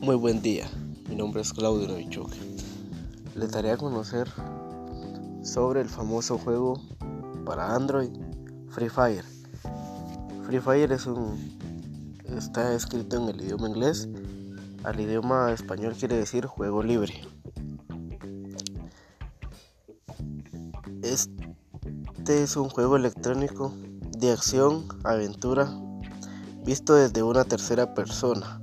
Muy buen día, mi nombre es Claudio Novichuk. Les daré a conocer sobre el famoso juego para Android Free Fire. Free Fire es un está escrito en el idioma inglés, al idioma español quiere decir juego libre. Este es un juego electrónico de acción, aventura, visto desde una tercera persona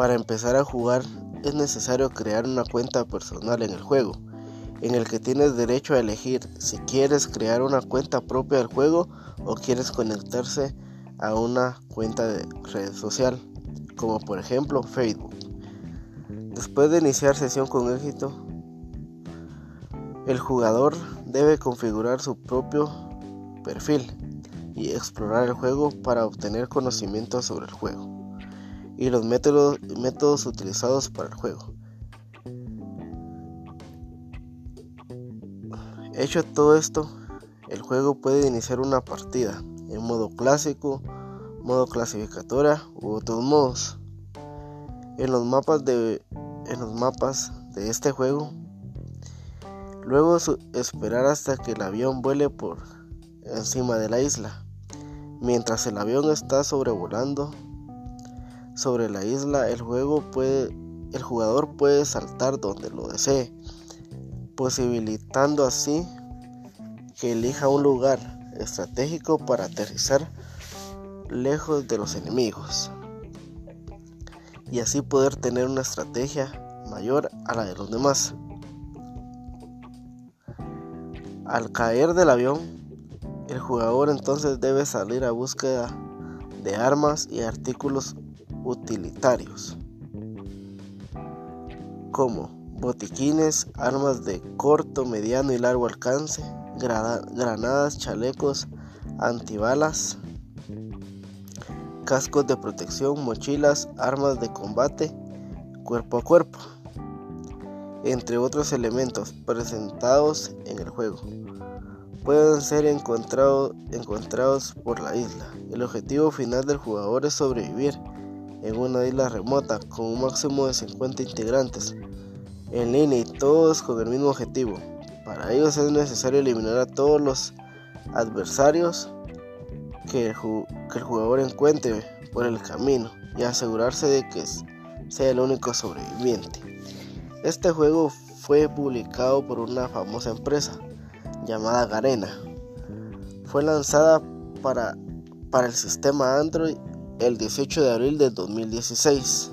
para empezar a jugar es necesario crear una cuenta personal en el juego, en el que tienes derecho a elegir si quieres crear una cuenta propia del juego o quieres conectarse a una cuenta de red social, como por ejemplo Facebook. Después de iniciar sesión con éxito, el jugador debe configurar su propio perfil y explorar el juego para obtener conocimiento sobre el juego y los métodos, utilizados para el juego. Hecho todo esto, el juego puede iniciar una partida en modo clásico, modo clasificatoria u otros modos. En los mapas de, en los mapas de este juego, luego esperar hasta que el avión vuele por encima de la isla. Mientras el avión está sobrevolando sobre la isla, el, juego puede, el jugador puede saltar donde lo desee, posibilitando así que elija un lugar estratégico para aterrizar lejos de los enemigos y así poder tener una estrategia mayor a la de los demás. Al caer del avión, el jugador entonces debe salir a búsqueda de armas y artículos utilitarios como botiquines, armas de corto, mediano y largo alcance, granadas, chalecos, antibalas, cascos de protección, mochilas, armas de combate, cuerpo a cuerpo, entre otros elementos presentados en el juego. Pueden ser encontrados por la isla. El objetivo final del jugador es sobrevivir en una isla remota con un máximo de 50 integrantes en línea y todos con el mismo objetivo. Para ellos es necesario eliminar a todos los adversarios que el, jugador encuentre por el camino y asegurarse de que sea el único sobreviviente. Este juego fue publicado por una famosa empresa llamada Garena. Fue lanzada para, para el sistema Android el 18 de abril de 2016.